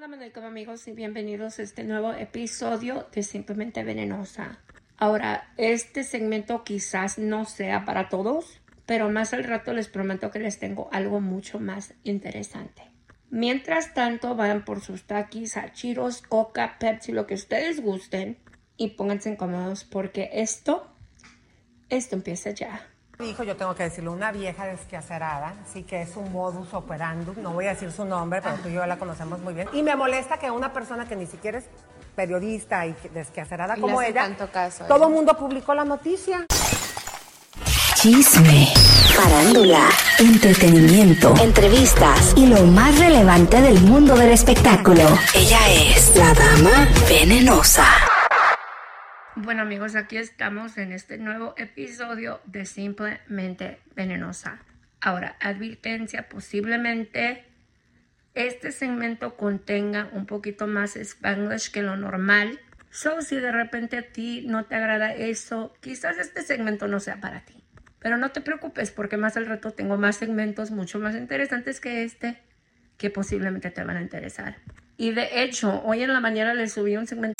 Assalamu alaikum amigos y bienvenidos a este nuevo episodio de Simplemente Venenosa. Ahora, este segmento quizás no sea para todos, pero más al rato les prometo que les tengo algo mucho más interesante. Mientras tanto, vayan por sus taquis, hachiros, coca, Pepsi, lo que ustedes gusten y pónganse cómodos porque esto, esto empieza ya. Dijo, yo tengo que decirlo, una vieja desquacerada, sí que es un modus operandum, no voy a decir su nombre, pero tú y yo la conocemos muy bien. Y me molesta que una persona que ni siquiera es periodista y desquacerada Y como ella, tanto caso a todo el mundo publicó la noticia. Chisme, farándula, entretenimiento, entrevistas y lo más relevante del mundo del espectáculo. Ella es la dama venenosa. Bueno amigos, aquí estamos en este nuevo episodio de Simplemente Venenosa. Ahora, advertencia, posiblemente este segmento contenga un poquito más spanglish que lo normal. So, si de repente a ti no te agrada eso, quizás este segmento no sea para ti. Pero no te preocupes porque más al rato tengo más segmentos mucho más interesantes que este que posiblemente te van a interesar. Y de hecho, hoy en la mañana les subí un segmento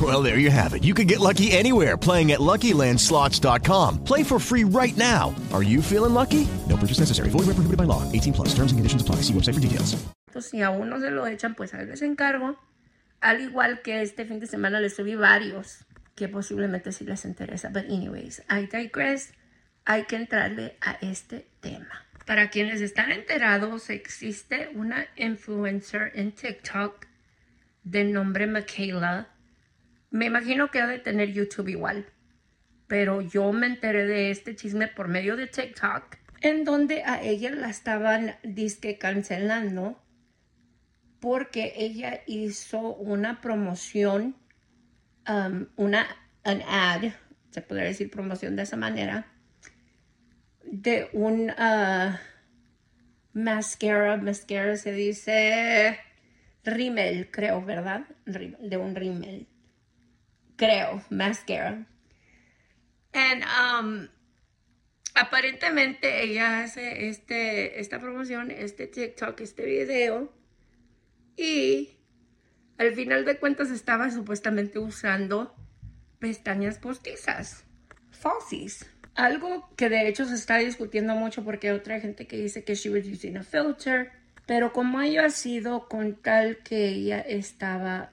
Well, there you have it. You can get lucky anywhere playing at LuckyLandSlots.com. Play for free right now. Are you feeling lucky? No purchase necessary. Void where prohibited by law. 18 plus. Terms and conditions apply. See website for details. si a se lo echan, pues ahí les encargo. Al igual que este fin de semana les subí varios que posiblemente sí les interesa. But anyways, I digress. Hay que entrarle a este tema. Para quienes están enterados, existe una influencer en TikTok de nombre Michaela. Me imagino que ha de tener YouTube igual. Pero yo me enteré de este chisme por medio de TikTok, en donde a ella la estaban disque cancelando porque ella hizo una promoción, um, una ad, se podría decir promoción de esa manera, de un uh, mascara, mascara se dice rímel, creo, ¿verdad? De un rímel, creo, mascara. And, um, aparentemente ella hace este, esta promoción, este TikTok, este video y al final de cuentas estaba supuestamente usando pestañas postizas, falsies. Algo que de hecho se está discutiendo mucho porque hay otra gente que dice que she was using a filter, pero como haya sido con tal que ella estaba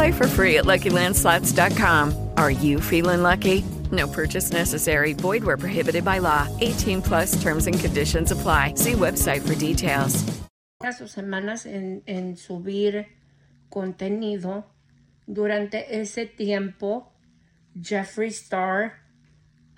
Play for free at LuckyLandSlots.com. Are you feeling lucky? No purchase necessary. Void where prohibited by law. 18 plus terms and conditions apply. See website for details. sus semanas en, en subir contenido. Durante ese tiempo, Jeffree Star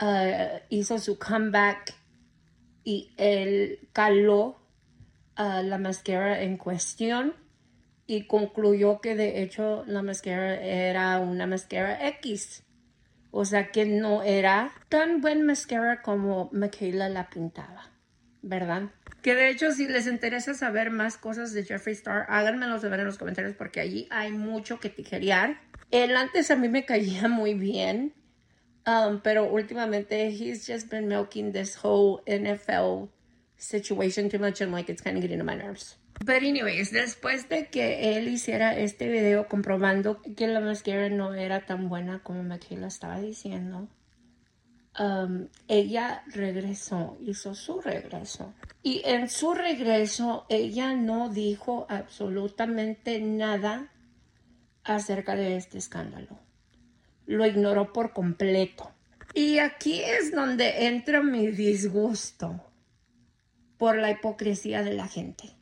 uh, hizo su comeback y él caló uh, la máscara en cuestión y concluyó que de hecho la máscara era una máscara X. O sea que no era tan buen máscara como Michaela la pintaba, ¿verdad? Que de hecho, si les interesa saber más cosas de Jeffree Star, háganmelo saber en los comentarios porque allí hay mucho que tijerear. Él antes a mí me caía muy bien, um, pero últimamente he's just been milking this whole NFL situation too much and like it's kind of getting on my nerves. But anyways, después de que él hiciera este video comprobando que la mascara no era tan buena como Michaela estaba diciendo, um, ella regresó, hizo su regreso. Y en su regreso, ella no dijo absolutamente nada acerca de este escándalo. Lo ignoró por completo. Y aquí es donde entra mi disgusto por la hipocresía de la gente.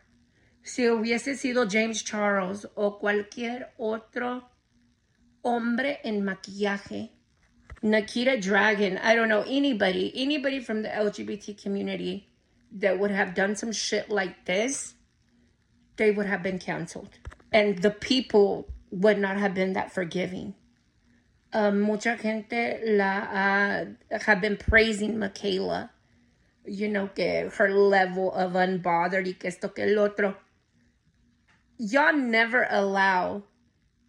si hubiese sido James Charles o cualquier otro hombre en maquillaje, Nikita Dragon, I don't know, anybody, anybody from the LGBT community that would have done some shit like this, they would have been canceled. And the people would not have been that forgiving. Um, mucha gente la uh, have been praising Michaela you know, que her level of unbothered y que esto que el otro. Y'all never allow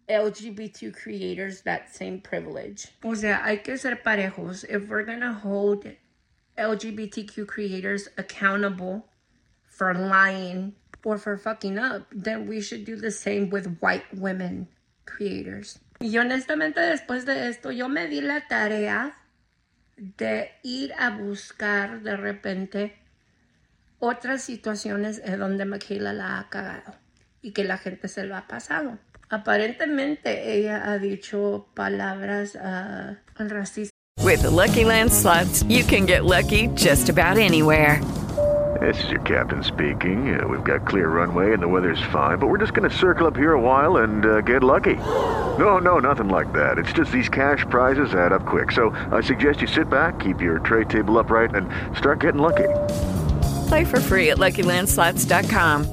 LGBTQ creators that same privilege. O sea, hay que ser parejos. If we're gonna hold LGBTQ creators accountable for lying or for fucking up, then we should do the same with white women creators. Y honestamente después de esto yo me di la tarea de ir a buscar de repente otras situaciones en donde Michaela la ha cagado y que la gente se lo ha pasado. Aparentemente ella ha dicho palabras uh, racistas. With the Lucky Land slots, you can get lucky just about anywhere. This is your captain speaking. Uh, we've got clear runway and the weather's fine, but we're just going to circle up here a while and uh, get lucky. No, no, nothing like that. It's just these cash prizes add up quick. So I suggest you sit back, keep your tray table upright, and start getting lucky. Play for free at LuckyLandSlots.com.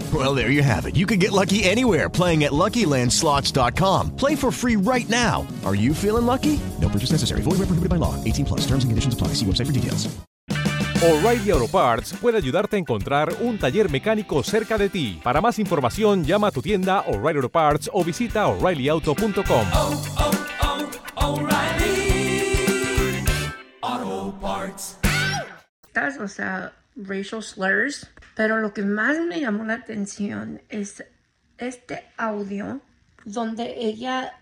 Well, there you have it. You can get lucky anywhere playing at LuckyLandSlots.com. Play for free right now. Are you feeling lucky? No purchase necessary. Void where prohibited by law. 18 plus. Terms and conditions apply. See website for details. O'Reilly Auto Parts puede ayudarte a encontrar un taller mecánico cerca de ti. Para más información, llama a tu tienda O'Reilly Auto Parts o visita oreillyauto.com. O sea, racial slurs. Pero lo que más me llamó la atención es este audio donde ella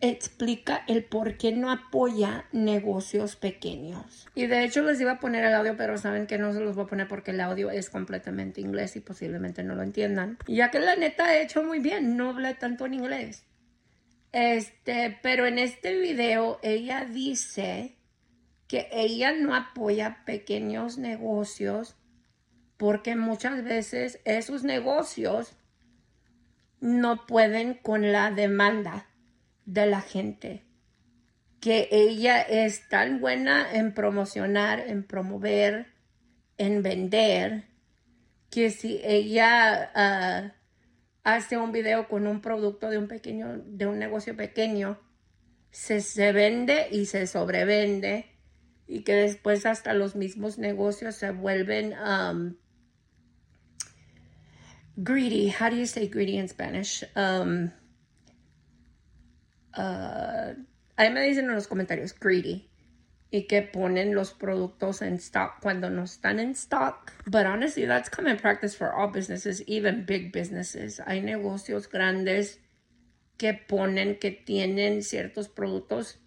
explica el por qué no apoya negocios pequeños. Y de hecho les iba a poner el audio, pero saben que no se los voy a poner porque el audio es completamente inglés y posiblemente no lo entiendan. Ya que la neta ha hecho muy bien, no habla tanto en inglés. Este, pero en este video ella dice que ella no apoya pequeños negocios porque muchas veces esos negocios no pueden con la demanda de la gente. Que ella es tan buena en promocionar, en promover, en vender, que si ella ah, hace un video con un producto de un pequeño, de un negocio pequeño, se, se vende y se sobrevende y que después hasta los mismos negocios se vuelven um, greedy. How do you say greedy in Spanish? Um, uh, ahí me dicen en los comentarios greedy y que ponen los productos en stock cuando no están en stock. But honestly, that's common practice for all businesses, even big businesses. Hay negocios grandes que ponen que tienen ciertos productos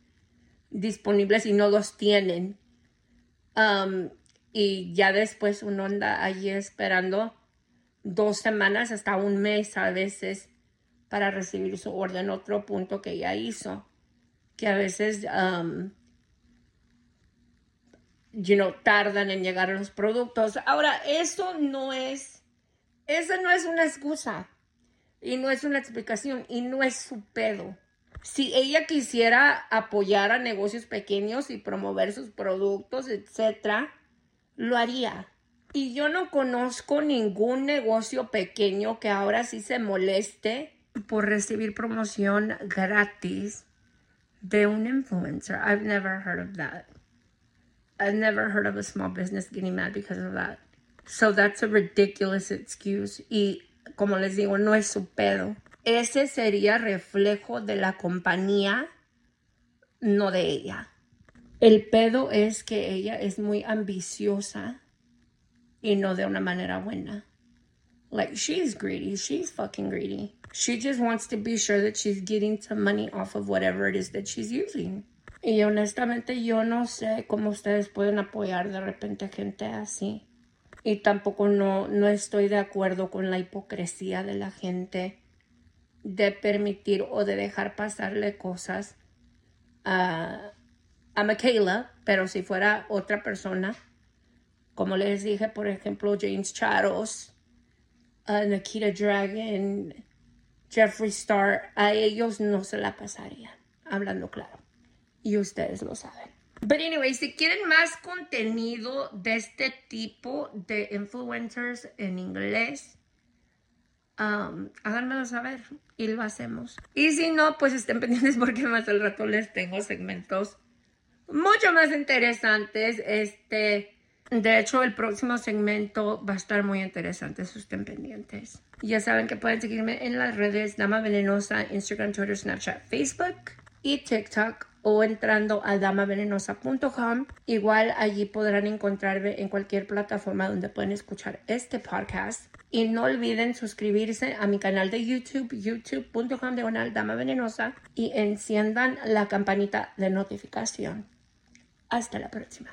disponibles y no los tienen. Um, y ya después uno anda allí esperando dos semanas hasta un mes a veces para recibir su orden. Otro punto que ya hizo, que a veces, um, you know, tardan en llegar los productos. Ahora, eso no es, esa no es una excusa y no es una explicación y no es su pedo. Si ella quisiera apoyar a negocios pequeños y promover sus productos, etcétera, lo haría. Y yo no conozco ningún negocio pequeño que ahora sí se moleste por recibir promoción gratis de un influencer. I've never heard of that. I've never heard of a small business getting mad because of that. So that's a ridiculous excuse. Y como les digo, no es su pedo. Ese sería reflejo de la compañía, no de ella. El pedo es que ella es muy ambiciosa y no de una manera buena. Like, she's greedy. She's fucking greedy. She just wants to be sure that she's getting some money off of whatever it is that she's using. Y honestamente yo no sé cómo ustedes pueden apoyar de repente gente así. Y tampoco no, no estoy de acuerdo con la hipocresía de la gente de permitir o de dejar pasarle cosas a, a Michaela, pero si fuera otra persona Como les dije, por ejemplo, James Charles, uh, Nikita Dragon, Jeffree Star, a ellos no se la pasarían, hablando claro. Y ustedes lo saben. But anyway, si quieren más contenido de este tipo de influencers en inglés, um, háganmelo saber y lo hacemos. Y si no, pues estén pendientes porque más al rato les tengo segmentos mucho más interesantes. Este, de hecho, el próximo segmento va a estar muy interesante, so estén pendientes. Ya saben que pueden seguirme en las redes Dama Venenosa, Instagram, Twitter, Snapchat, Facebook y TikTok o entrando a damavenenosa.com. Igual allí podrán encontrarme en cualquier plataforma donde pueden escuchar este podcast. Y no olviden suscribirse a mi canal de YouTube, youtube.com diagonal Dama Venenosa y enciendan la campanita de notificación. Hasta la próxima.